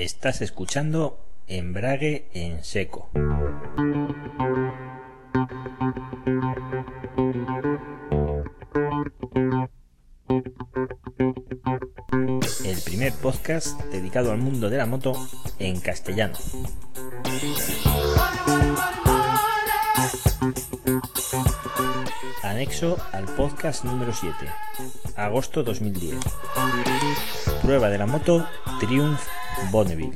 Estás escuchando Embrague en Seco. El primer podcast dedicado al mundo de la moto en castellano. Anexo al podcast número 7, agosto 2010. Prueba de la moto Triumph Bonneville.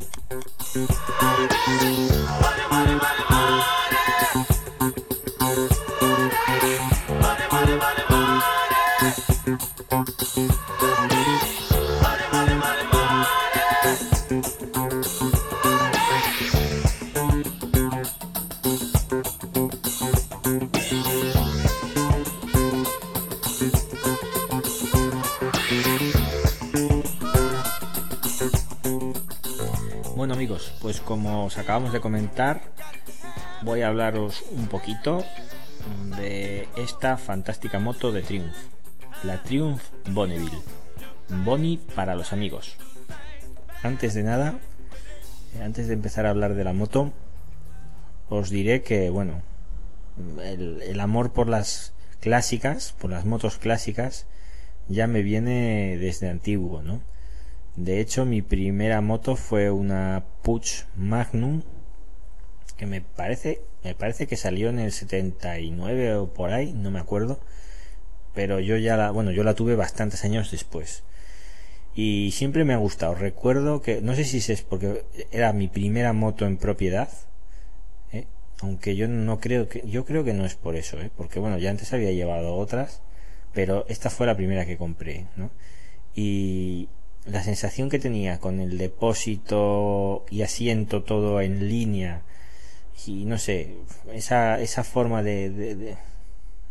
Acabamos de comentar, voy a hablaros un poquito de esta fantástica moto de Triumph, la Triumph Bonneville. Bonnie para los amigos. Antes de nada, eh, antes de empezar a hablar de la moto, os diré que, bueno, el, el amor por las clásicas, por las motos clásicas, ya me viene desde antiguo, ¿no? De hecho, mi primera moto fue una Puch Magnum que me parece me parece que salió en el 79 o por ahí, no me acuerdo, pero yo ya la, bueno, yo la tuve bastantes años después. Y siempre me ha gustado. Recuerdo que no sé si es porque era mi primera moto en propiedad, ¿eh? aunque yo no creo que yo creo que no es por eso, ¿eh? porque bueno, ya antes había llevado otras, pero esta fue la primera que compré, ¿no? Y la sensación que tenía con el depósito y asiento todo en línea y no sé esa, esa forma de,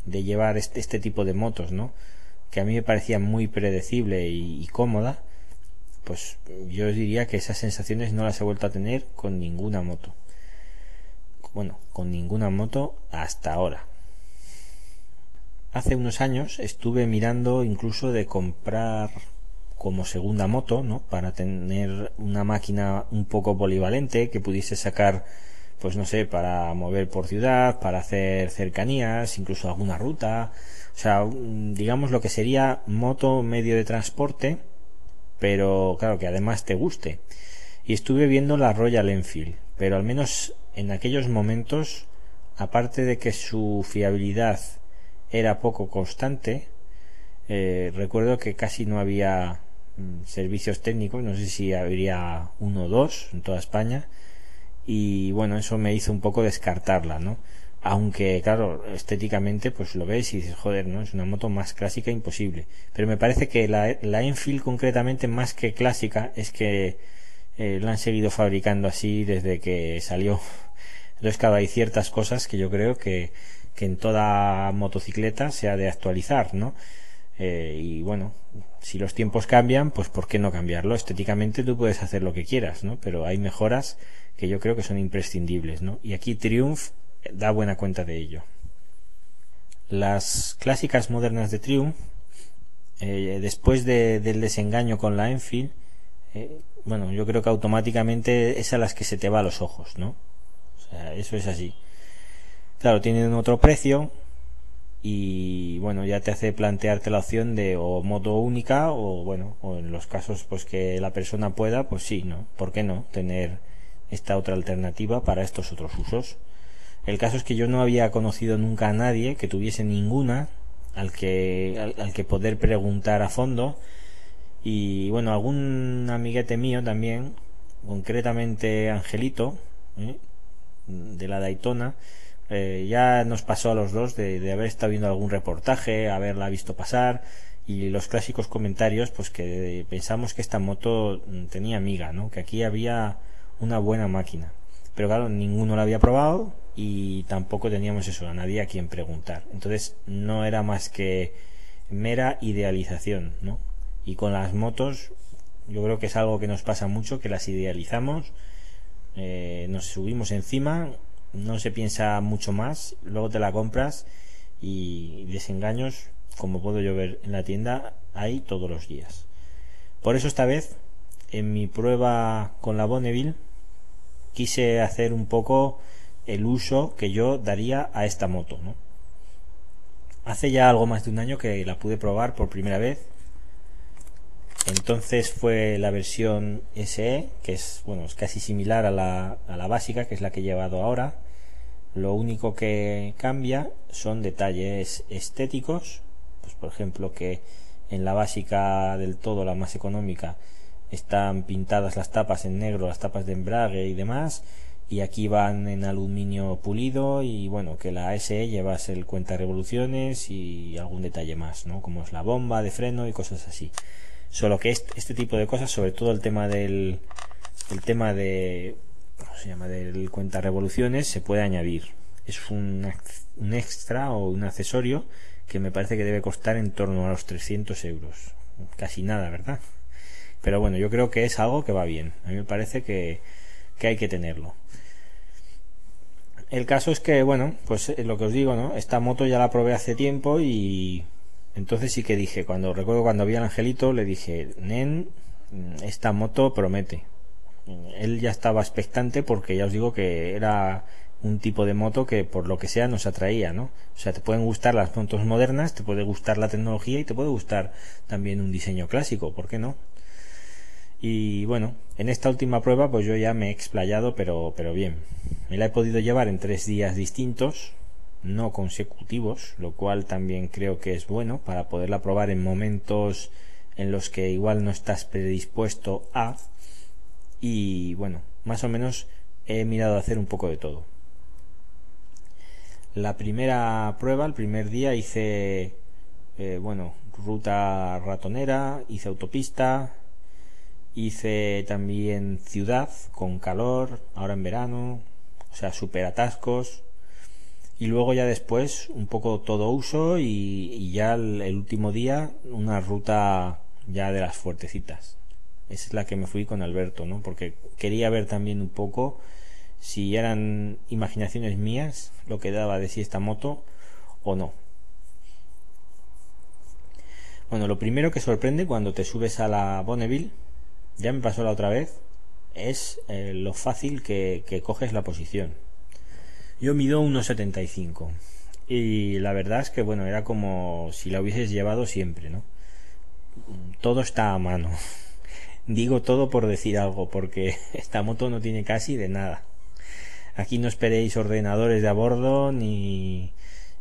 de, llevar este, este, tipo de motos no que a mí me parecía muy predecible y, y, cómoda pues yo diría que esas sensaciones no las he vuelto a tener con ninguna moto. Bueno con ninguna moto hasta ahora. Hace unos años estuve mirando incluso de comprar como segunda moto, ¿no? Para tener una máquina un poco polivalente que pudiese sacar, pues no sé, para mover por ciudad, para hacer cercanías, incluso alguna ruta, o sea, digamos lo que sería moto medio de transporte, pero claro que además te guste. Y estuve viendo la Royal Enfield, pero al menos en aquellos momentos, aparte de que su fiabilidad era poco constante, eh, recuerdo que casi no había servicios técnicos, no sé si habría uno o dos en toda España y bueno, eso me hizo un poco descartarla, ¿no? Aunque claro, estéticamente pues lo ves y dices, joder, ¿no? Es una moto más clásica imposible. Pero me parece que la, la Enfield concretamente más que clásica es que eh, la han seguido fabricando así desde que salió. Entonces claro, hay ciertas cosas que yo creo que, que en toda motocicleta se ha de actualizar, ¿no? Eh, y bueno, si los tiempos cambian, pues ¿por qué no cambiarlo? Estéticamente tú puedes hacer lo que quieras, ¿no? Pero hay mejoras que yo creo que son imprescindibles, ¿no? Y aquí Triumph da buena cuenta de ello. Las clásicas modernas de Triumph, eh, después de, del desengaño con la Enfield, eh, bueno, yo creo que automáticamente es a las que se te va a los ojos, ¿no? O sea, eso es así. Claro, tienen otro precio, y bueno ya te hace plantearte la opción de o moto única o bueno o en los casos pues que la persona pueda pues sí no por qué no tener esta otra alternativa para estos otros usos el caso es que yo no había conocido nunca a nadie que tuviese ninguna al que al, que poder preguntar a fondo. Y bueno algún amiguete mío también concretamente Angelito ¿eh? de la Daytona eh, ya nos pasó a los dos de, haber estado viendo algún reportaje, haberla visto pasar y los clásicos comentarios, pues que pensamos que esta moto tenía amiga, ¿no? Que aquí había una buena máquina. Pero claro, ninguno la había probado y tampoco teníamos eso, a nadie a quien preguntar. Entonces no era más que mera idealización, ¿no? Y con las motos, yo creo que es algo que nos pasa mucho, que las idealizamos, eh, nos subimos encima, no se piensa mucho más, luego te la compras y desengaños, como puedo yo ver en la tienda, hay todos los días. Por eso esta vez en mi prueba con la Bonneville quise hacer un poco el uso que yo daría a esta moto, ¿no? Hace ya algo más de un año que la pude probar por primera vez. Entonces fue la versión SE, que es bueno, es casi similar a la, a la básica, que es la que he llevado ahora. Lo único que cambia son detalles estéticos, pues por ejemplo que en la básica del todo, la más económica, están pintadas las tapas en negro, las tapas de embrague y demás, y aquí van en aluminio pulido y bueno, que la SE llevas el cuenta revoluciones y algún detalle más, ¿no? Como es la bomba de freno y cosas así. Solo que este, este tipo de cosas, sobre todo el tema del el tema de ¿cómo se llama? del cuenta revoluciones se puede añadir. Es un, un extra o un accesorio que me parece que debe costar en torno a los 300 euros. Casi nada, ¿verdad? Pero bueno, yo creo que es algo que va bien. A mí me parece que, que hay que tenerlo. El caso es que, bueno, pues eh, lo que os digo, ¿no? Esta moto ya la probé hace tiempo y entonces sí que dije, cuando recuerdo cuando vi al angelito, le dije, Nen, esta moto promete. Él ya estaba expectante porque ya os digo que era un tipo de moto que por lo que sea nos atraía, ¿no? O sea, te pueden gustar las motos modernas, te puede gustar la tecnología y te puede gustar también un diseño clásico, ¿por qué no? Y bueno, en esta última prueba pues yo ya me he explayado pero, pero bien. Me la he podido llevar en tres días distintos, no consecutivos, lo cual también creo que es bueno para poderla probar en momentos en los que igual no estás predispuesto a. Y bueno, más o menos he mirado a hacer un poco de todo. La primera prueba, el primer día hice, eh, bueno, ruta ratonera, hice autopista, Hice también ciudad con calor, ahora en verano, o sea, super atascos. Y luego ya después un poco todo uso y, ya el, último día una ruta ya de las fuertecitas. Esa es la que me fui con Alberto, ¿no? Porque quería ver también un poco si eran imaginaciones mías lo que daba de si esta moto o no. Bueno, lo primero que sorprende cuando te subes a la Bonneville ya me pasó la otra vez, es eh, lo fácil que, coges la posición. Yo mido 1,75 y la verdad es que bueno, era como si la hubieses llevado siempre, ¿no? Todo está a mano. Digo todo por decir algo, porque esta moto no tiene casi de nada. Aquí no esperéis ordenadores de a bordo, ni,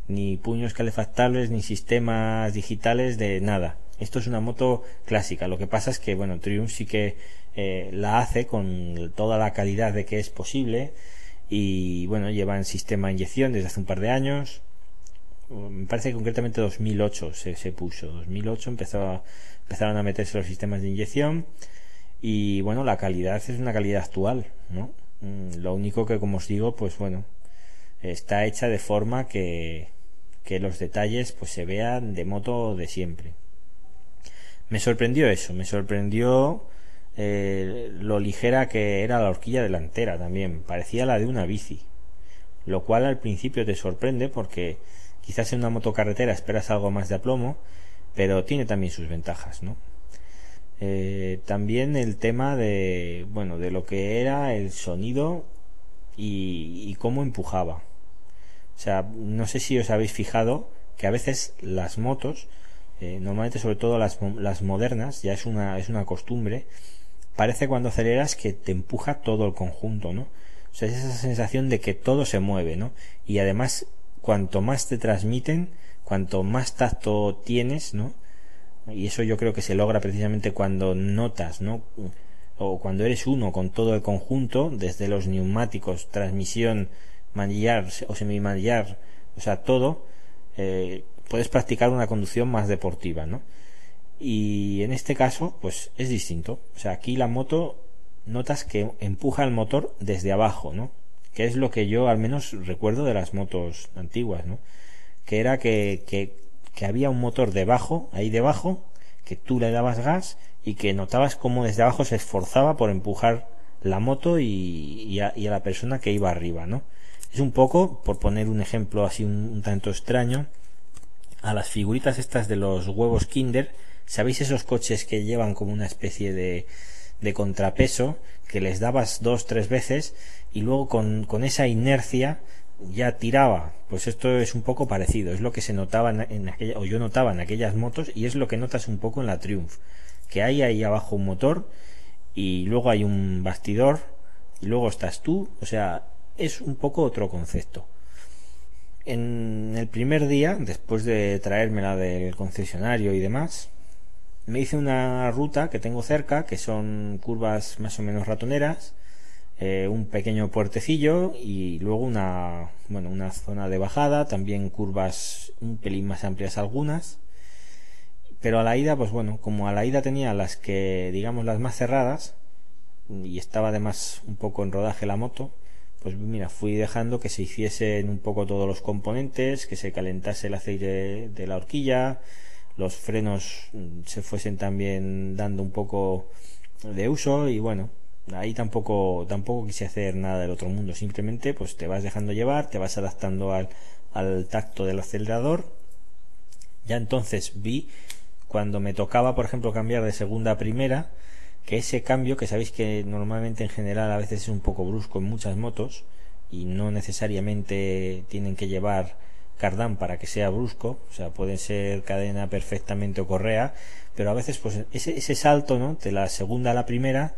ni puños calefactables, ni sistemas digitales de nada. Esto es una moto clásica. Lo que pasa es que, bueno, Triumph sí que eh, la hace con toda la calidad de que es posible. Y bueno, lleva en sistema de inyección desde hace un par de años. Me parece que concretamente 2008 se, se puso. 2008 empezó empezaron a meterse los sistemas de inyección. Y bueno, la calidad es una calidad actual, ¿no? Mm, lo único que, como os digo, pues bueno, está hecha de forma que, que los detalles pues se vean de moto de siempre me sorprendió eso, me sorprendió eh, lo ligera que era la horquilla delantera también, parecía la de una bici, lo cual al principio te sorprende porque quizás en una motocarretera esperas algo más de aplomo, pero tiene también sus ventajas, ¿no? Eh, también el tema de, bueno, de lo que era el sonido y, y cómo empujaba. O sea, no sé si os habéis fijado que a veces las motos eh, normalmente sobre todo las, las modernas, ya es una, es una costumbre, parece cuando aceleras que te empuja todo el conjunto, ¿no? O sea, es esa sensación de que todo se mueve, ¿no? Y además, cuanto más te transmiten, cuanto más tacto tienes, ¿no? Y eso yo creo que se logra precisamente cuando notas, ¿no? O cuando eres uno con todo el conjunto, desde los neumáticos, transmisión, manillar o semimanillar, o sea, todo, eh, puedes practicar una conducción más deportiva, ¿no? Y en este caso, pues es distinto. O sea, aquí la moto notas que empuja el motor desde abajo, ¿no? Que es lo que yo al menos recuerdo de las motos antiguas, ¿no? Que era que, que, había un motor debajo, ahí debajo, que tú le dabas gas y que notabas cómo desde abajo se esforzaba por empujar la moto y, a, la persona que iba arriba, ¿no? Es un poco, por poner un ejemplo así un tanto extraño, a las figuritas estas de los huevos Kinder. ¿Sabéis esos coches que llevan como una especie de, de contrapeso que les dabas dos, tres veces y luego con, esa inercia ya tiraba. Pues esto es un poco parecido, es lo que se notaba en, aquella, o yo notaba en aquellas motos y es lo que notas un poco en la Triumph, que hay ahí abajo un motor y luego hay un bastidor y luego estás tú, o sea, es un poco otro concepto. En el primer día, después de traérmela del concesionario y demás, me hice una ruta que tengo cerca, que son curvas más o menos ratoneras, eh, un pequeño puertecillo y luego una, bueno, una zona de bajada, también curvas un pelín más amplias algunas. Pero a la ida, pues bueno, como a la ida tenía las que, digamos, las más cerradas, y estaba además un poco en rodaje la moto, pues mira, fui dejando que se hiciesen un poco todos los componentes, que se calentase el aceite de la horquilla, los frenos mm, se fuesen también dando un poco de uso y bueno, ahí tampoco tampoco quise hacer nada del otro mundo, simplemente pues te vas dejando llevar, te vas adaptando al, al tacto del acelerador. Ya entonces vi cuando me tocaba, por ejemplo, cambiar de segunda a primera, que ese cambio, que sabéis que normalmente en general a veces es un poco brusco en muchas motos y no necesariamente tienen que llevar cardán para que sea brusco, o sea, pueden ser cadena perfectamente o correa, pero a veces pues ese, ese salto, ¿no? De la segunda a la primera,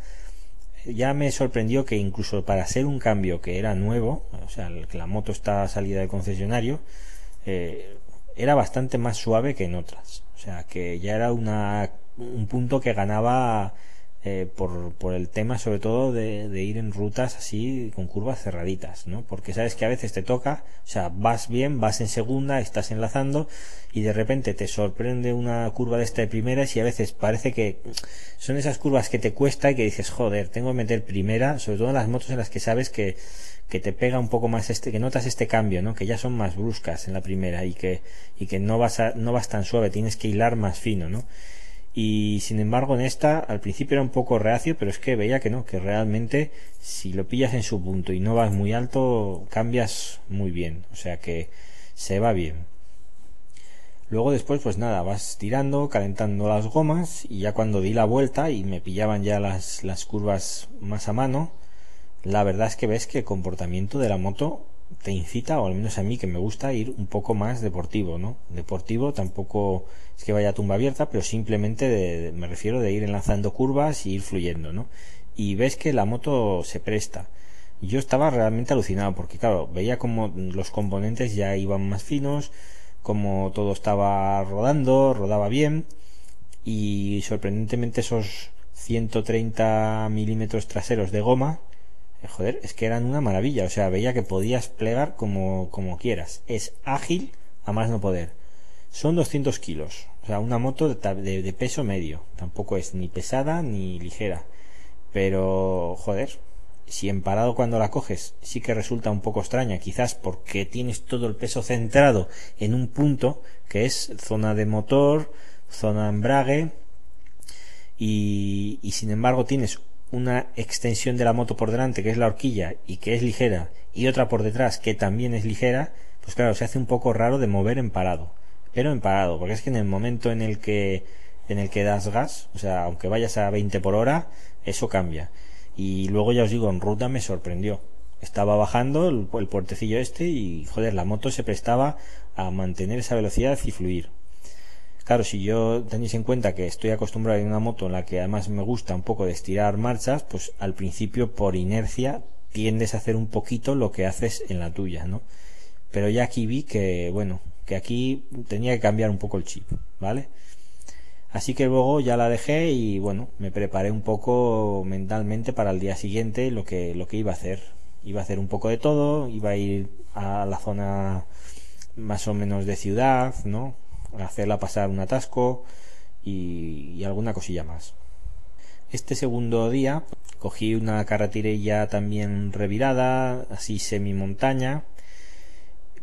ya me sorprendió que incluso para hacer un cambio que era nuevo, o sea, que la moto está salida del concesionario, eh, era bastante más suave que en otras. O sea, que ya era una, un punto que ganaba eh, por, por, el tema sobre todo de, ir en rutas así con curvas cerraditas, ¿no? Porque sabes que a veces te toca, o sea, vas bien, vas en segunda, estás enlazando y de repente te sorprende una curva de esta de primeras y a veces parece que son esas curvas que te cuesta y que dices, joder, tengo que meter primera, sobre todo en las motos en las que sabes que, que te pega un poco más este, que notas este cambio, ¿no? Que ya son más bruscas en la primera y que, y que no vas a, no vas tan suave, tienes que hilar más fino, ¿no? Y sin embargo en esta al principio era un poco reacio pero es que veía que no que realmente si lo pillas en su punto y no vas muy alto cambias muy bien. O sea que se va bien. Luego después pues nada vas tirando calentando las gomas y ya cuando di la vuelta y me pillaban ya las, las curvas más a mano la verdad es que ves que el comportamiento de la moto te incita, o al menos a mí que me gusta ir un poco más deportivo, ¿no? Deportivo tampoco es que vaya a tumba abierta, pero simplemente me refiero de ir enlazando curvas y ir fluyendo, ¿no? Y ves que la moto se presta. Yo estaba realmente alucinado porque, claro, veía como los componentes ya iban más finos, como todo estaba rodando, rodaba bien y sorprendentemente esos 130 milímetros traseros de goma joder, es que eran una maravilla. O sea, veía que podías plegar como, como quieras. Es ágil a más no poder. Son 200 kilos. O sea, una moto de, peso medio. Tampoco es ni pesada ni ligera. Pero, joder, si en parado cuando la coges sí que resulta un poco extraña, quizás porque tienes todo el peso centrado en un punto que es zona de motor, zona de embrague, y sin embargo tienes una extensión de la moto por delante que es la horquilla y que es ligera y otra por detrás que también es ligera, pues claro, se hace un poco raro de mover en parado. Pero en parado, porque es que en el momento en el que en el que das gas, o sea, aunque vayas a 20 por hora, eso cambia. Y luego ya os digo, en ruta me sorprendió. Estaba bajando el, el puertecillo este y joder, la moto se prestaba a mantener esa velocidad y fluir. Claro, si yo tenéis en cuenta que estoy acostumbrado a una moto en la que además me gusta un poco de estirar marchas, pues al principio por inercia tiendes a hacer un poquito lo que haces en la tuya, ¿no? Pero ya aquí vi que, bueno, que aquí tenía que cambiar un poco el chip, ¿vale? Así que luego ya la dejé y bueno, me preparé un poco mentalmente para el día siguiente lo que, lo que iba a hacer. Iba a hacer un poco de todo, iba a ir a la zona más o menos de ciudad, ¿no? Hacerla pasar un atasco y, alguna cosilla más. Este segundo día cogí una carreterilla también revirada, así semi montaña,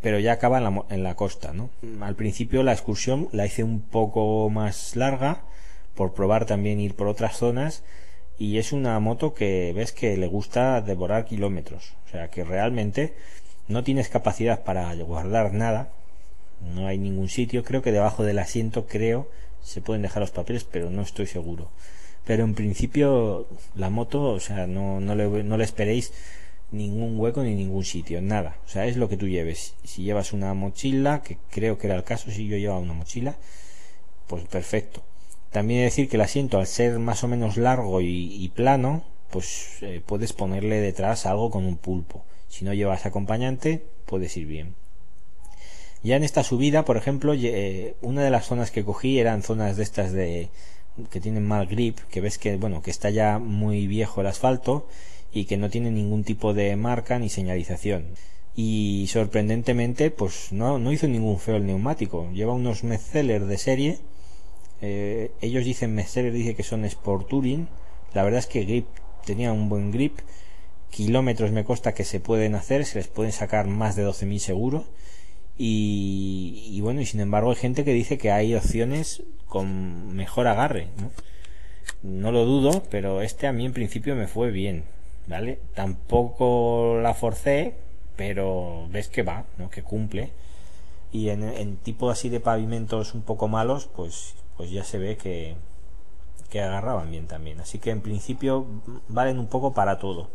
pero ya acaba en la, en la costa, ¿no? Al principio la excursión la hice un poco más larga por probar también ir por otras zonas y es una moto que ves que le gusta devorar kilómetros, o sea que realmente no tienes capacidad para guardar nada no hay ningún sitio. Creo que debajo del asiento, creo, se pueden dejar los papeles, pero no estoy seguro. pero en principio la moto, o sea, no, no, le, no le esperéis ningún hueco ni ningún sitio, nada. O sea, es lo que tú lleves. Si llevas una mochila, que creo que era el caso si yo llevaba una mochila, pues perfecto. También decir que el asiento, al ser más o menos largo y, plano, pues eh, puedes ponerle detrás algo con un pulpo. Si no llevas acompañante, puedes ir bien. Ya en esta subida, por ejemplo, eh, una de las zonas que cogí eran zonas de estas de que tienen mal grip, que ves que bueno, que está ya muy viejo el asfalto y que no tiene ningún tipo de marca ni señalización. Y sorprendentemente, pues no, no hizo ningún feo el neumático. Lleva unos Metzeler de serie. Eh, ellos dicen, Metzeler dice que son Sport Touring. La verdad es que grip tenía un buen grip. Kilómetros me consta que se pueden hacer, se les pueden sacar más de 12.000 seguro. Y, y, bueno, y sin embargo hay gente que dice que hay opciones con mejor agarre. ¿no? no lo dudo, pero este a mí en principio me fue bien. ¿vale? Tampoco la forcé, pero ves que va, ¿no? Que cumple. Y en, en tipo así de pavimentos un poco malos, pues, pues ya se ve que, que agarraban bien también. Así que en principio valen un poco para todo.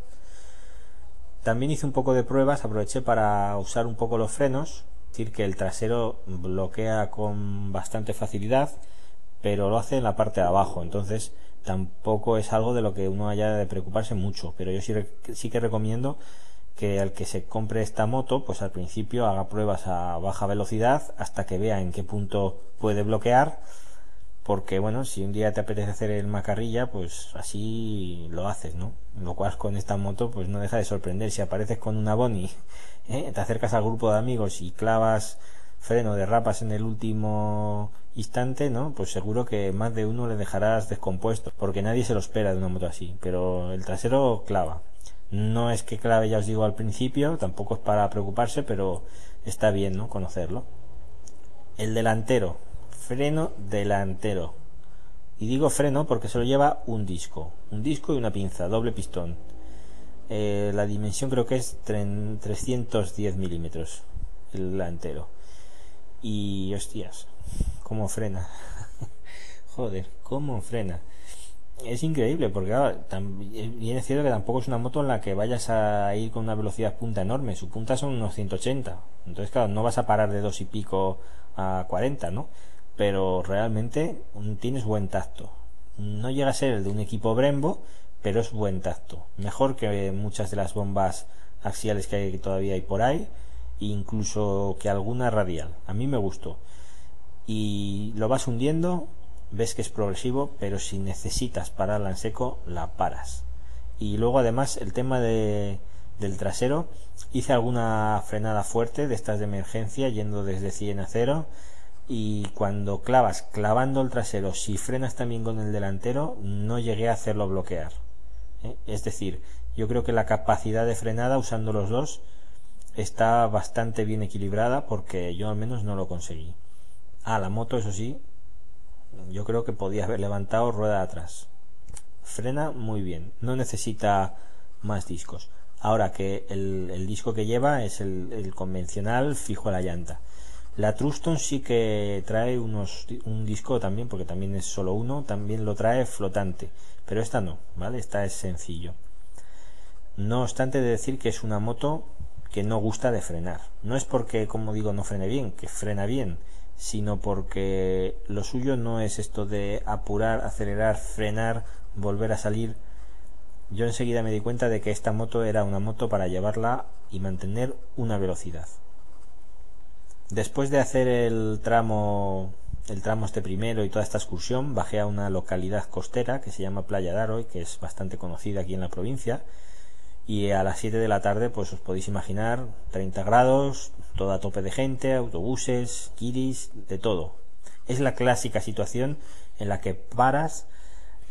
También hice un poco de pruebas, aproveché para usar un poco los frenos, que el trasero bloquea con bastante facilidad, pero lo hace en la parte de abajo, entonces tampoco es algo de lo que uno haya de preocuparse mucho, pero yo sí, sí que recomiendo que al que se compre esta moto, pues al principio haga pruebas a baja velocidad hasta que vea en qué punto puede bloquear, porque bueno, si un día te apetece hacer el macarrilla, pues así lo haces, ¿no? Lo cual con esta moto, pues no deja de sorprender. Si apareces con una Boni, ¿eh? te acercas al grupo de amigos y clavas freno derrapas en el último instante, ¿no? Pues seguro que más de uno le dejarás descompuesto, porque nadie se lo espera de una moto así, pero el trasero clava. No es que clave, ya os digo al principio, tampoco es para preocuparse, pero está bien, ¿no? Conocerlo. El delantero, freno delantero. Y digo freno porque se lo lleva un disco, un disco y una pinza, doble pistón. Eh, la dimensión creo que es 310 milímetros el delantero y hostias, cómo frena. Joder, cómo frena. Es increíble porque viene cierto que tampoco es una moto en la que vayas a ir con una velocidad punta enorme. Su punta son unos 180. Entonces, claro, no vas a parar de dos y pico a 40, ¿no? Pero realmente tienes buen tacto. No llega a ser el de un equipo Brembo, pero es buen tacto. Mejor que muchas de las bombas axiales que hay, todavía hay por ahí incluso que alguna radial. A mí me gustó. Y lo vas hundiendo, ves que es progresivo, pero si necesitas pararla en seco, la paras. Y luego además el tema de, del trasero, hice alguna frenada fuerte de estas de emergencia yendo desde 100 a 0 y cuando clavas clavando el trasero si frenas también con el delantero no llegué a hacerlo bloquear ¿eh? es decir yo creo que la capacidad de frenada usando los dos está bastante bien equilibrada porque yo al menos no lo conseguí. Ah, la moto, eso sí, yo creo que podía haber levantado rueda atrás. Frena muy bien, no necesita más discos. Ahora que el, disco que lleva es el, convencional fijo a la llanta. La Truston sí que trae unos, un disco también, porque también es solo uno, también lo trae flotante, pero esta no, ¿vale? Esta es sencillo. No obstante de decir que es una moto que no gusta de frenar. No es porque, como digo, no frene bien, que frena bien, sino porque lo suyo no es esto de apurar, acelerar, frenar, volver a salir. Yo enseguida me di cuenta de que esta moto era una moto para llevarla y mantener una velocidad. Después de hacer el tramo el tramo este primero y toda esta excursión, bajé a una localidad costera que se llama Playa Daroy, que es bastante conocida aquí en la provincia, y a las 7 de la tarde pues os podéis imaginar 30 grados, toda tope de gente, autobuses, kiris, de todo. Es la clásica situación en la que paras,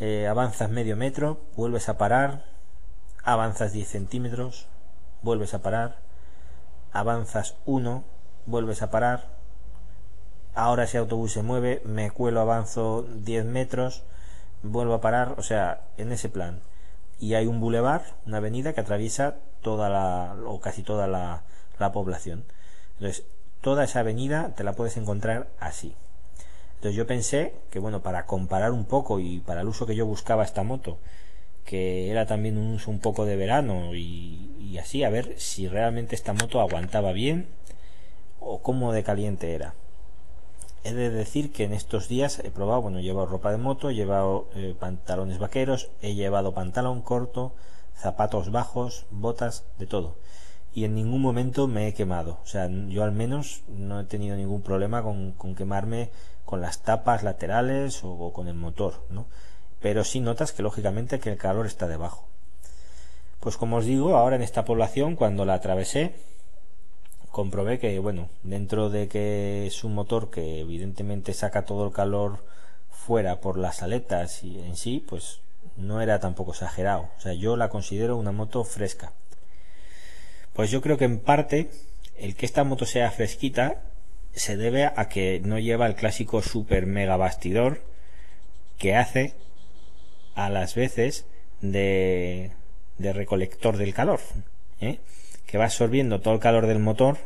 eh, avanzas medio metro, vuelves a parar, avanzas 10 centímetros, vuelves a parar, avanzas 1, vuelves a parar, ahora ese autobús se mueve, me cuelo, avanzo 10 metros, vuelvo a parar, o sea, en ese plan y hay un bulevar, una avenida que atraviesa toda la o casi toda la, la población. Entonces, toda esa avenida te la puedes encontrar así. Entonces yo pensé que, bueno, para comparar un poco y para el uso que yo buscaba esta moto, que era también un uso un poco de verano y, y así, a ver si realmente esta moto aguantaba bien o cómo de caliente era. He de decir que en estos días he probado, bueno, he llevado ropa de moto, he llevado eh, pantalones vaqueros, he llevado pantalón corto, zapatos bajos, botas, de todo. Y en ningún momento me he quemado. O sea, yo al menos no he tenido ningún problema con, quemarme con las tapas laterales o, o, con el motor, ¿no? Pero sí notas que lógicamente que el calor está debajo. Pues como os digo, ahora en esta población, cuando la atravesé, comprobé que, bueno, dentro de que es un motor que evidentemente saca todo el calor fuera por las aletas y en sí, pues no era tampoco exagerado. O sea, yo la considero una moto fresca. Pues yo creo que en parte el que esta moto sea fresquita se debe a que no lleva el clásico super mega bastidor que hace a las veces de, recolector del calor. ¿eh? Que va absorbiendo todo el calor del motor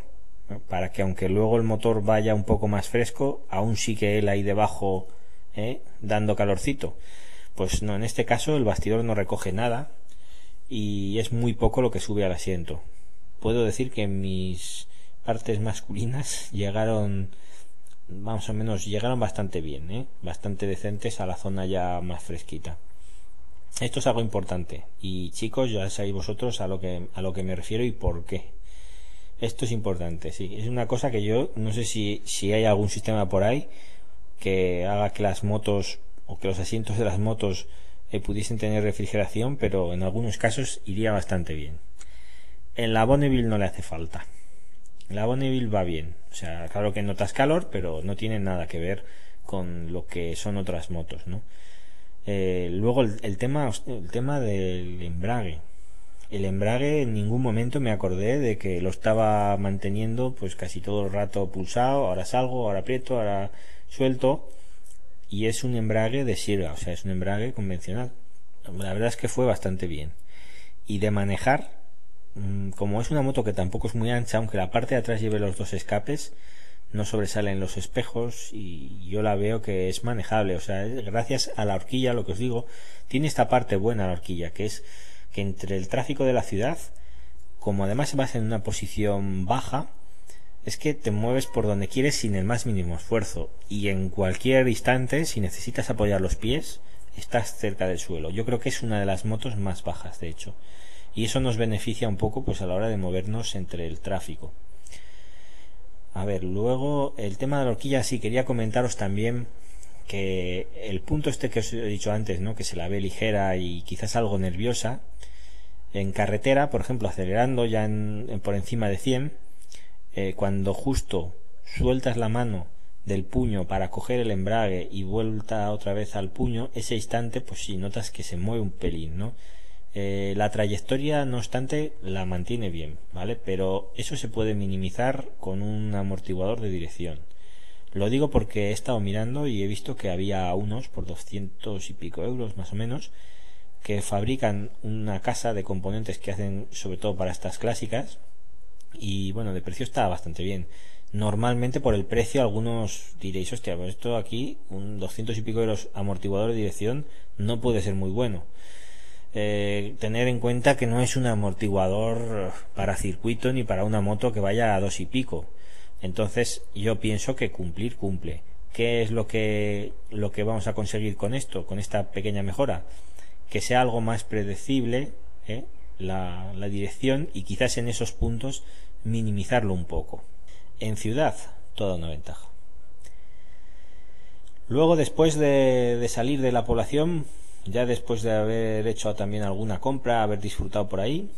para que aunque luego el motor vaya un poco más fresco, aún sí que él ahí debajo ¿eh? dando calorcito. Pues no, en este caso el bastidor no recoge nada y es muy poco lo que sube al asiento. Puedo decir que mis partes masculinas llegaron más o menos llegaron bastante bien, ¿eh? bastante decentes a la zona ya más fresquita. Esto es algo importante y chicos ya sabéis vosotros a lo que a lo que me refiero y por qué. Esto es importante, sí. Es una cosa que yo no sé si, si hay algún sistema por ahí que haga que las motos o que los asientos de las motos eh, pudiesen tener refrigeración, pero en algunos casos iría bastante bien. En la Bonneville no le hace falta. La Bonneville va bien. O sea, claro que notas calor, pero no tiene nada que ver con lo que son otras motos, ¿no? Eh, luego el, tema el tema del embrague. El embrague en ningún momento me acordé de que lo estaba manteniendo pues casi todo el rato pulsado. Ahora salgo ahora aprieto ahora suelto. Y es un embrague de sierra o sea es un embrague convencional. La verdad es que fue bastante bien. Y de manejar mm, como es una moto que tampoco es muy ancha aunque la parte de atrás lleve los dos escapes no sobresalen los espejos y yo la veo que es manejable. O sea, gracias a la horquilla, lo que os digo, tiene esta parte buena la horquilla, que es que entre el tráfico de la ciudad, como además vas en una posición baja, es que te mueves por donde quieres sin el más mínimo esfuerzo y en cualquier instante, si necesitas apoyar los pies, estás cerca del suelo. Yo creo que es una de las motos más bajas, de hecho. Y eso nos beneficia un poco pues a la hora de movernos entre el tráfico. A ver, luego el tema de la horquilla, sí, quería comentaros también que el punto este que os he dicho antes, ¿no? que se la ve ligera y quizás algo nerviosa, en carretera, por ejemplo, acelerando ya en, por encima de 100, eh, cuando justo sueltas la mano del puño para coger el embrague y vuelta otra vez al puño, ese instante, pues sí, notas que se mueve un pelín, ¿no? Eh, la trayectoria, no obstante, la mantiene bien, ¿vale? Pero eso se puede minimizar con un amortiguador de dirección. Lo digo porque he estado mirando y he visto que había unos por 200 y pico euros más o menos que fabrican una casa de componentes que hacen sobre todo para estas clásicas y bueno, de precio está bastante bien. Normalmente por el precio algunos diréis, hostia, pues esto aquí, un 200 y pico euros amortiguador de dirección no puede ser muy bueno eh, tener en cuenta que no es un amortiguador para circuito ni para una moto que vaya a dos y pico. Entonces yo pienso que cumplir cumple. ¿Qué es lo que, lo que vamos a conseguir con esto, con esta pequeña mejora? Que sea algo más predecible ¿eh? la, la dirección y quizás en esos puntos minimizarlo un poco. En ciudad, toda una ventaja. Luego, después de, de, salir de la población, ya después de haber hecho también alguna compra, haber disfrutado por ahí,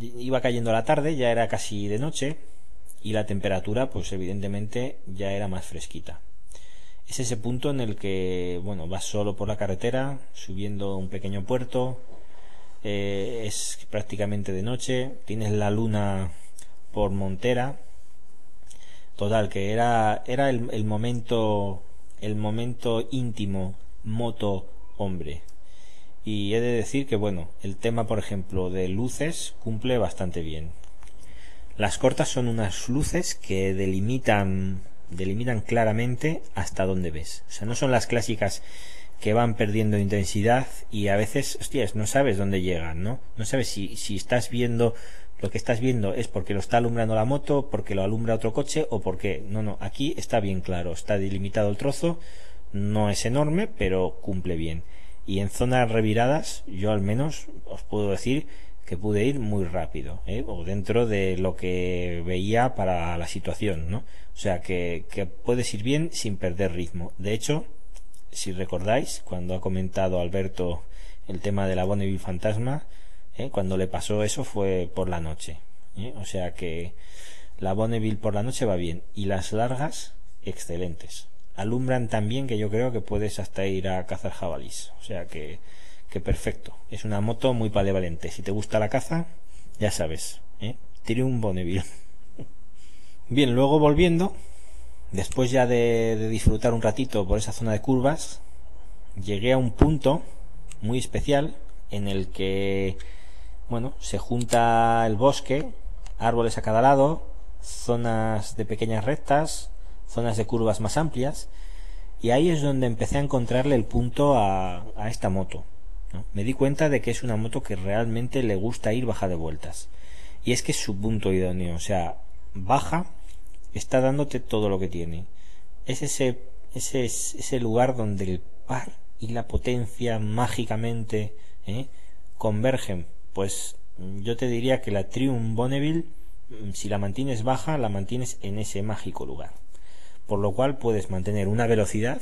iba cayendo la tarde, ya era casi de noche y la temperatura pues evidentemente ya era más fresquita. Es ese punto en el que, bueno, vas solo por la carretera, subiendo un pequeño puerto, eh, es prácticamente de noche, tienes la luna por montera, total, que era, era el, el momento, el momento íntimo moto hombre. Y he de decir que, bueno, el tema, por ejemplo, de luces cumple bastante bien. Las cortas son unas luces que delimitan delimitan claramente hasta dónde ves. O sea, no son las clásicas que van perdiendo intensidad y a veces, hostias, no sabes dónde llegan, ¿no? No sabes si, si estás viendo lo que estás viendo es porque lo está alumbrando la moto, porque lo alumbra otro coche o porque no, no, aquí está bien claro, está delimitado el trozo, no es enorme, pero cumple bien. Y en zonas reviradas, yo al menos os puedo decir que pude ir muy rápido, ¿eh? o dentro de lo que veía para la situación, ¿no? O sea, que, que puedes ir bien sin perder ritmo. De hecho, si recordáis, cuando ha comentado Alberto el tema de la Bonneville Fantasma, ¿eh? cuando le pasó eso fue por la noche. ¿eh? O sea que la Bonneville por la noche va bien. Y las largas, excelentes. Alumbran tan bien que yo creo que puedes hasta ir a cazar jabalís. O sea que que perfecto. Es una moto muy palevalente. Si te gusta la caza, ya sabes, ¿eh? un Bonneville. Bien, luego volviendo, después ya de, disfrutar un ratito por esa zona de curvas, llegué a un punto muy especial en el que, bueno, se junta el bosque, árboles a cada lado, zonas de pequeñas rectas, zonas de curvas más amplias, y ahí es donde empecé a encontrarle el punto a esta moto. Me di cuenta de que es una moto que realmente le gusta ir baja de vueltas. Y es que es su punto idóneo, o sea, baja, está dándote todo lo que tiene. Es ese, ese, ese lugar donde el par y la potencia mágicamente ¿eh? convergen. Pues yo te diría que la Triumph Bonneville, mm, si la mantienes baja, la mantienes en ese mágico lugar. Por lo cual puedes mantener una velocidad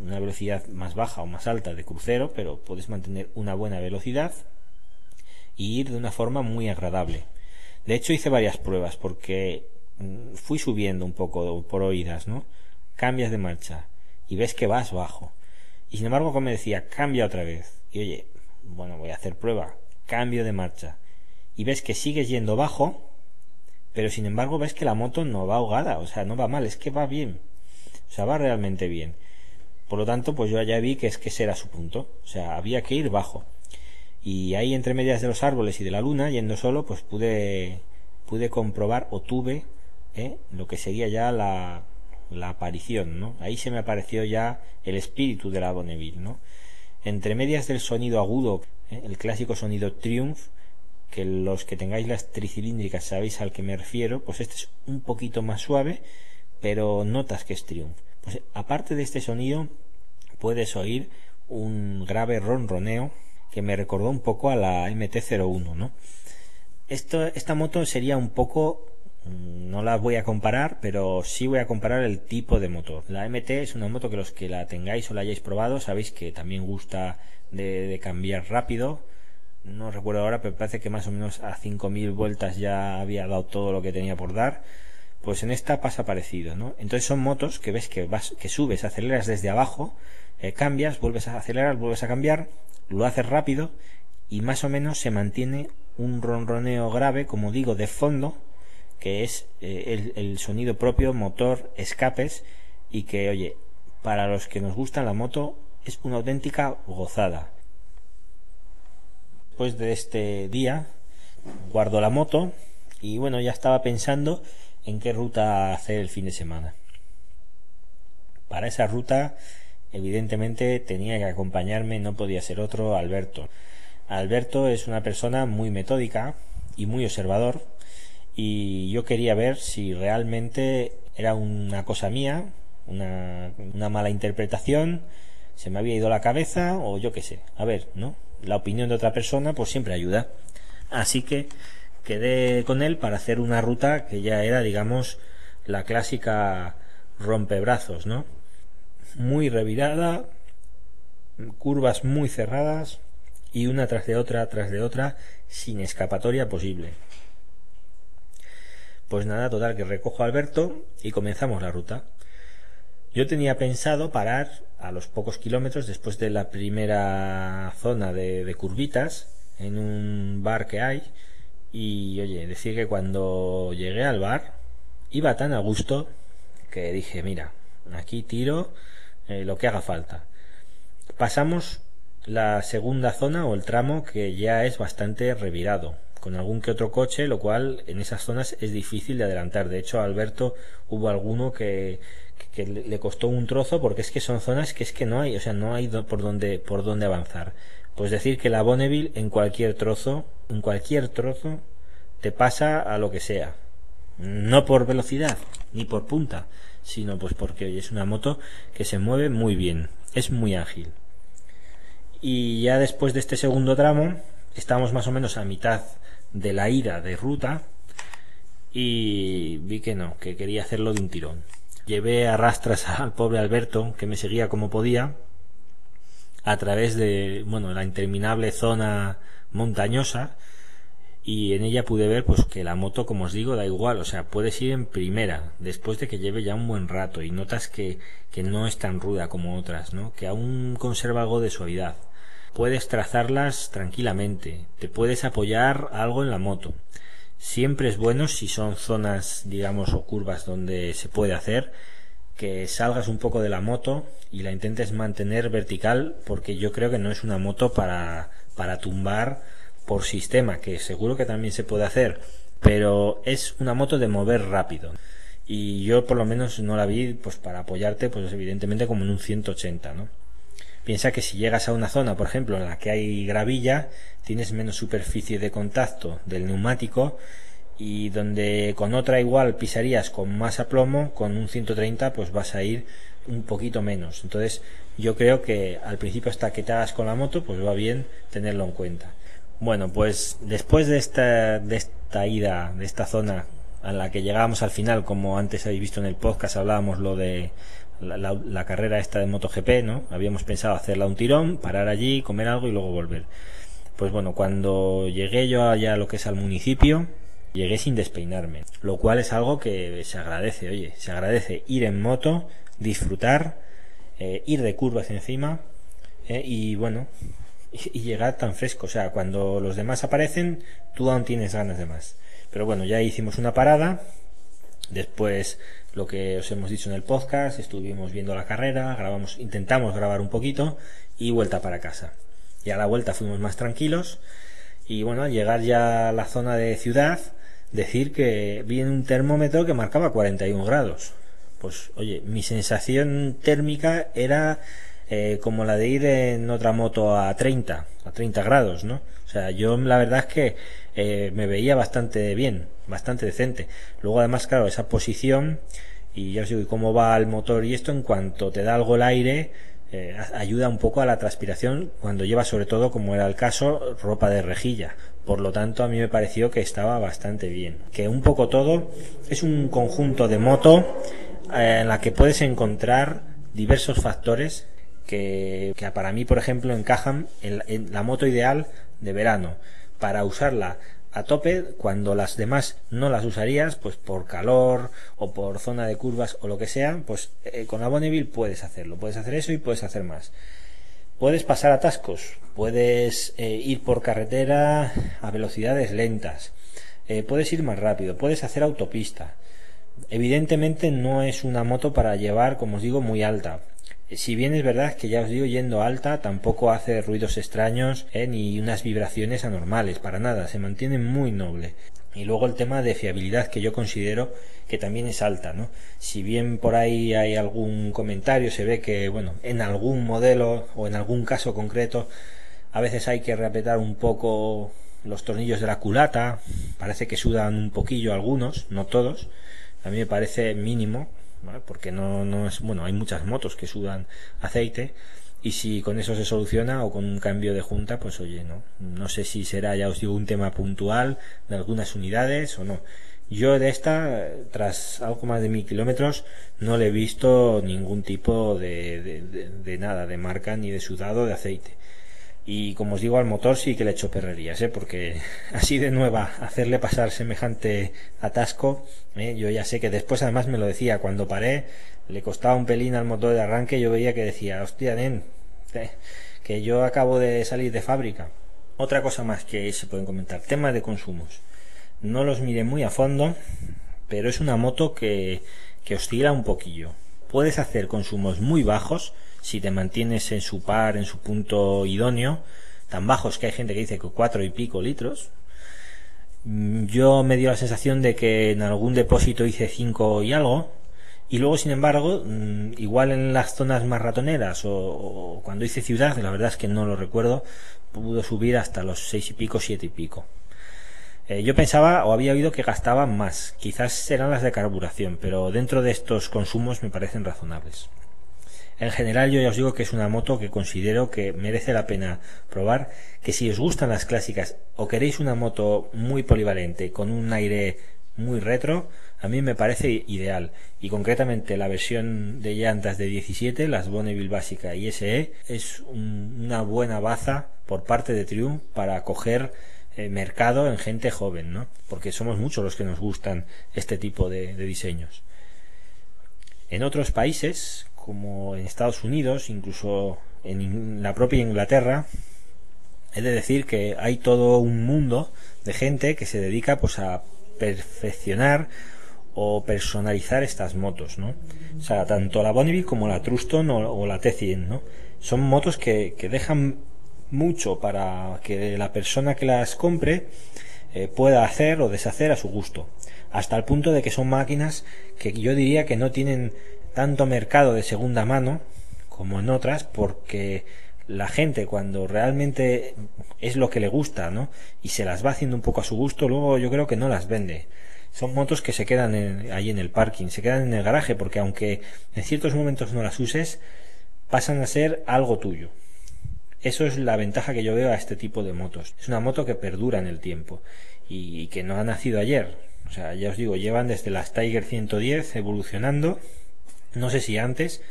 una velocidad más baja o más alta de crucero, pero puedes mantener una buena velocidad y ir de una forma muy agradable. De hecho hice varias pruebas porque mm, fui subiendo un poco por oídas, ¿no? Cambias de marcha y ves que vas bajo. Y sin embargo, como me decía, cambia otra vez. Y oye, bueno, voy a hacer prueba, cambio de marcha. Y ves que sigues yendo bajo, pero sin embargo ves que la moto no va ahogada, o sea, no va mal, es que va bien. O sea, va realmente bien. Por lo tanto, pues yo ya vi que es que ese era su punto. O sea, había que ir bajo. Y ahí entre medias de los árboles y de la luna, yendo solo, pues pude, pude comprobar o tuve ¿eh? lo que sería ya la, la aparición, ¿no? Ahí se me apareció ya el espíritu de la Bonneville, ¿no? Entre medias del sonido agudo, ¿eh? el clásico sonido Triumph, que los que tengáis las tricilíndricas sabéis al que me refiero, pues este es un poquito más suave, pero notas que es Triumph. Pues aparte de este sonido, puedes oír un grave ronroneo que me recordó un poco a la MT-01, ¿no? Esto, esta moto sería un poco, mm, no la voy a comparar, pero sí voy a comparar el tipo de motor. La MT es una moto que los que la tengáis o la hayáis probado sabéis que también gusta de, de cambiar rápido. No recuerdo ahora, pero parece que más o menos a 5.000 vueltas ya había dado todo lo que tenía por dar. Pues en esta pasa parecido, ¿no? Entonces son motos que ves que vas, que subes, aceleras desde abajo, eh, cambias, vuelves a acelerar, vuelves a cambiar, lo haces rápido y más o menos se mantiene un ronroneo grave, como digo, de fondo, que es eh, el, el, sonido propio, motor, escapes, y que, oye, para los que nos gusta la moto, es una auténtica gozada. Después de este día, guardo la moto y bueno, ya estaba pensando en qué ruta hacer el fin de semana. Para esa ruta, evidentemente, tenía que acompañarme, no podía ser otro, Alberto. Alberto es una persona muy metódica y muy observador, y yo quería ver si realmente era una cosa mía, una, una mala interpretación, se me había ido la cabeza, o yo qué sé. A ver, ¿no? La opinión de otra persona, pues siempre ayuda. Así que quedé con él para hacer una ruta que ya era, digamos, la clásica rompebrazos, ¿no? Muy revirada, curvas muy cerradas y una tras de otra, tras de otra, sin escapatoria posible. Pues nada, total, que recojo a Alberto y comenzamos la ruta. Yo tenía pensado parar a los pocos kilómetros después de la primera zona de, curvitas en un bar que hay y oye, decir que cuando llegué al bar iba tan a gusto que dije, mira, aquí tiro eh, lo que haga falta. Pasamos la segunda zona o el tramo que ya es bastante revirado, con algún que otro coche, lo cual en esas zonas es difícil de adelantar. De hecho, Alberto hubo alguno que, que le costó un trozo porque es que son zonas que es que no hay, o sea, no hay por dónde, por dónde avanzar. Pues decir que la Bonneville en cualquier trozo, en cualquier trozo, te pasa a lo que sea. No por velocidad, ni por punta, sino pues porque es una moto que se mueve muy bien, es muy ágil. Y ya después de este segundo tramo, estamos más o menos a mitad de la ida de ruta y vi que no, que quería hacerlo de un tirón. Llevé a rastras al pobre Alberto, que me seguía como podía, a través de, bueno, la interminable zona montañosa, y en ella pude ver pues que la moto como os digo da igual o sea puedes ir en primera después de que lleve ya un buen rato y notas que, que no es tan ruda como otras no que aún conserva algo de suavidad. Puedes trazarlas tranquilamente te puedes apoyar algo en la moto siempre es bueno si son zonas digamos o curvas donde se puede hacer que salgas un poco de la moto y la intentes mantener vertical porque yo creo que no es una moto para para tumbar por sistema, que seguro que también se puede hacer, pero es una moto de mover rápido. Y yo por lo menos no la vi pues para apoyarte, pues evidentemente como en un 180, ¿no? Piensa que si llegas a una zona, por ejemplo, en la que hay gravilla, tienes menos superficie de contacto del neumático y donde con otra igual pisarías con más aplomo, con un 130 pues vas a ir un poquito menos. Entonces yo creo que al principio hasta que te hagas con la moto pues va bien tenerlo en cuenta. Bueno, pues después de esta, de esta ida, de esta zona a la que llegábamos al final, como antes habéis visto en el podcast, hablábamos lo de la, carrera esta de MotoGP, ¿no? Habíamos pensado hacerla un tirón, parar allí, comer algo y luego volver. Pues bueno, cuando llegué yo allá a lo que es al municipio, llegué sin despeinarme, lo cual es algo que se agradece, oye, se agradece ir en moto, disfrutar, eh, ir de curvas encima, eh, y bueno, y, llegar tan fresco. O sea, cuando los demás aparecen, tú aún tienes ganas de más. Pero bueno, ya hicimos una parada. Después, lo que os hemos dicho en el podcast, estuvimos viendo la carrera, grabamos, intentamos grabar un poquito y vuelta para casa. Y a la vuelta fuimos más tranquilos. Y bueno, al llegar ya a la zona de ciudad, decir que vi en un termómetro que marcaba 41 grados. Pues oye, mi sensación térmica era eh, como la de ir en otra moto a 30, a 30 grados, ¿no? O sea, yo la verdad es que eh, me veía bastante bien, bastante decente. Luego además, claro, esa posición y ya os digo, cómo va el motor y esto en cuanto te da algo el aire, eh, ayuda un poco a la transpiración cuando llevas sobre todo, como era el caso, ropa de rejilla. Por lo tanto, a mí me pareció que estaba bastante bien. Que un poco todo es un conjunto de moto en la que puedes encontrar diversos factores que, para mí, por ejemplo, encajan en, la moto ideal de verano para usarla a tope cuando las demás no las usarías pues por calor o por zona de curvas o lo que sea pues eh, con la Bonneville puedes hacerlo puedes hacer eso y puedes hacer más. Puedes pasar atascos puedes eh, ir por carretera a velocidades lentas eh, puedes ir más rápido puedes hacer autopista. Evidentemente no es una moto para llevar como os digo muy alta si bien es verdad que ya os digo, yendo alta tampoco hace ruidos extraños eh, ni unas vibraciones anormales, para nada, se mantiene muy noble. Y luego el tema de fiabilidad que yo considero que también es alta, ¿no? Si bien por ahí hay algún comentario, se ve que, bueno, en algún modelo o en algún caso concreto, a veces hay que reapretar un poco los tornillos de la culata, parece que sudan un poquillo algunos, no todos, a mí me parece mínimo, porque no, no es, bueno, hay muchas motos que sudan aceite y si con eso se soluciona o con un cambio de junta, pues oye, no, no sé si será, ya os digo, un tema puntual de algunas unidades o no. Yo de esta, tras algo más de mil kilómetros, no le he visto ningún tipo de, de nada, de marca ni de sudado de aceite. Y como os digo, al motor sí que le he hecho perrerías, ¿eh? porque así de nueva, hacerle pasar semejante atasco, ¿eh? yo ya sé que después además me lo decía, cuando paré, le costaba un pelín al motor de arranque, yo veía que decía, hostia, nen, que yo acabo de salir de fábrica. Otra cosa más que se pueden comentar, tema de consumos. No los miré muy a fondo, pero es una moto que, que oscila un poquillo. Puedes hacer consumos muy bajos, si te mantienes en su par, en su punto idóneo, tan bajos que hay gente que dice que cuatro y pico litros, Mm, yo me dio la sensación de que en algún depósito hice 5 y algo, y luego, sin embargo, mm, igual en las zonas más ratoneras o, cuando hice ciudad, la verdad es que no lo recuerdo, pudo subir hasta los seis y pico, siete y pico. Eh, yo pensaba o había oído que gastaban más, quizás serán las de carburación, pero dentro de estos consumos me parecen razonables. En general yo ya os digo que es una moto que considero que merece la pena probar, que si os gustan las clásicas o queréis una moto muy polivalente con un aire muy retro, a mí me parece ideal. Y concretamente la versión de llantas de 17, las Bonneville básica y SE, es una buena baza por parte de Triumph para coger eh, mercado en gente joven, ¿no? Porque somos muchos los que nos gustan este tipo de diseños. En otros países, como en Estados Unidos, incluso en la propia Inglaterra, he de decir que hay todo un mundo de gente que se dedica pues a perfeccionar o personalizar estas motos, ¿no? O sea, tanto la Bonneville como la Truston o, la T100, ¿no? Son motos que, dejan mucho para que la persona que las compre eh, pueda hacer o deshacer a su gusto. Hasta el punto de que son máquinas que yo diría que no tienen tanto mercado de segunda mano como en otras porque la gente cuando realmente es lo que le gusta, ¿no? Y se las va haciendo un poco a su gusto, luego yo creo que no las vende. Son motos que se quedan ahí en el parking, se quedan en el garaje, porque aunque en ciertos momentos no las uses, pasan a ser algo tuyo. Eso es la ventaja que yo veo a este tipo de motos. Es una moto que perdura en el tiempo y, y que no ha nacido ayer. O sea, ya os digo, llevan desde las Tiger 110 evolucionando no sé si antes,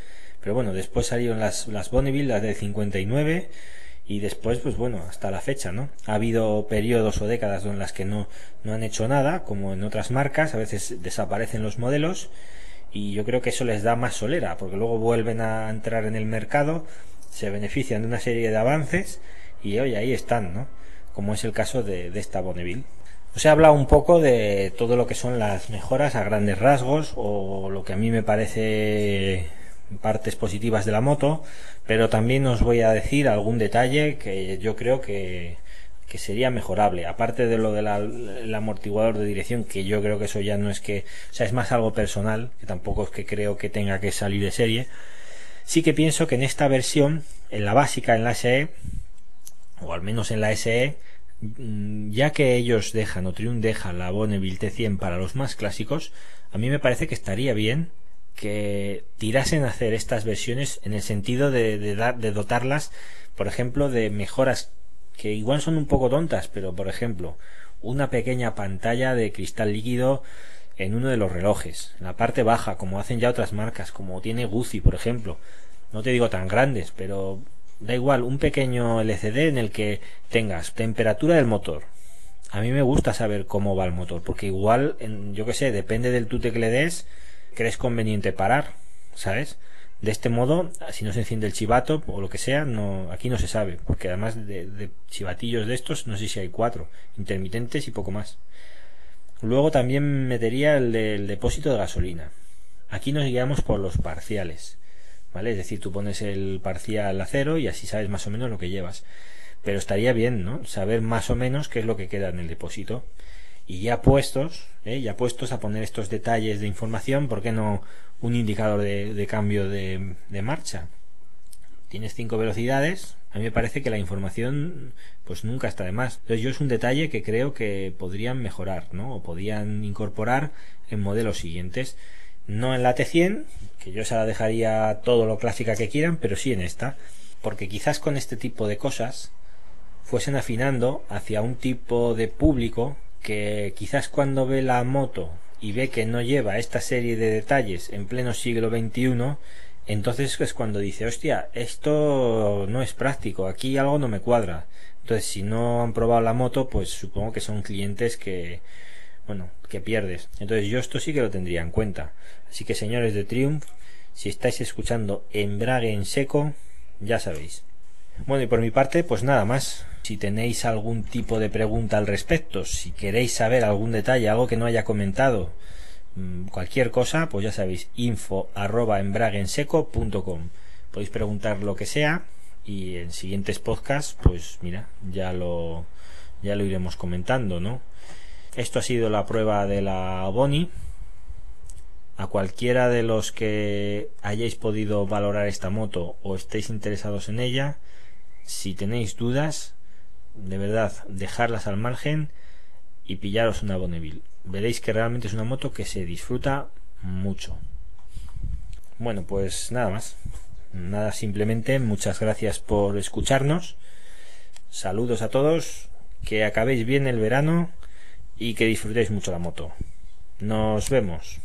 pero bueno, después salieron las, las Bonneville, las del 59, y después, pues bueno, hasta la fecha, ¿no? Ha habido periodos o décadas en las que no, no han hecho nada, como en otras marcas, a veces desaparecen los modelos, y yo creo que eso les da más solera, porque luego vuelven a entrar en el mercado, se benefician de una serie de avances, y hoy ahí están, ¿no? Como es el caso de, de esta Bonneville. Os he hablado un poco de todo lo que son las mejoras a grandes rasgos o lo que a mí me parece partes positivas de la moto, pero también os voy a decir algún detalle que yo creo que, sería mejorable. Aparte de lo del amortiguador de dirección, que yo creo que eso ya no es que, o sea, es más algo personal, que tampoco es que creo que tenga que salir de serie. Sí que pienso que en esta versión, en la básica, en la SE, o al menos en la SE, ya que ellos dejan o Triumph deja la Bonneville T100 para los más clásicos, a mí me parece que estaría bien que tirasen a hacer estas versiones en el sentido de, de dotarlas, por ejemplo, de mejoras que igual son un poco tontas, pero por ejemplo, una pequeña pantalla de cristal líquido en uno de los relojes, en la parte baja, como hacen ya otras marcas, como tiene Guzzi, por ejemplo. No te digo tan grandes, pero da igual, un pequeño LCD en el que tengas temperatura del motor. A mí me gusta saber cómo va el motor, porque igual, yo que sé, depende del tute que le des, crees conveniente parar, ¿sabes? De este modo, si no se enciende el chivato o lo que sea, no, aquí no se sabe, porque además de, chivatillos de estos, no sé si hay cuatro, intermitentes y poco más. Luego también metería el del depósito de gasolina. Aquí nos guiamos por los parciales. ¿Vale? Es decir, tú pones el parcial a cero y así sabes más o menos lo que llevas. Pero estaría bien, ¿no? Saber más o menos qué es lo que queda en el depósito. Y ya puestos, ¿eh? ya puestos a poner estos detalles de información, ¿por qué no un indicador de, cambio de, de marcha? Tienes cinco velocidades, a mí me parece que la información pues nunca está de más. Entonces yo es un detalle que creo que podrían mejorar, ¿no? O podrían incorporar en modelos siguientes. No en la T100, que yo se la dejaría todo lo clásica que quieran, pero sí en esta, porque quizás con este tipo de cosas fuesen afinando hacia un tipo de público que quizás cuando ve la moto y ve que no lleva esta serie de detalles en pleno siglo XXI, entonces es cuando dice, hostia, esto no es práctico, aquí algo no me cuadra. Entonces, si no han probado la moto, pues supongo que son clientes que, bueno, que pierdes. Entonces yo esto sí que lo tendría en cuenta. Así que señores de Triumph, si estáis escuchando embrague en seco, ya sabéis. Bueno, y por mi parte, pues nada más. Si tenéis algún tipo de pregunta al respecto, si queréis saber algún detalle, algo que no haya comentado, mm, cualquier cosa, pues ya sabéis, info arroba embraguenseco.com. Podéis preguntar lo que sea y en siguientes podcasts, pues mira, ya lo, ya lo iremos comentando, ¿no? Esto ha sido la prueba de la Boni. A cualquiera de los que hayáis podido valorar esta moto o estéis interesados en ella, si tenéis dudas, de verdad, dejarlas al margen y pillaros una Bonneville. Veréis que realmente es una moto que se disfruta mucho. Bueno, pues nada más. Nada, simplemente muchas gracias por escucharnos. Saludos a todos, que acabéis bien el verano y que disfrutéis mucho la moto. Nos vemos.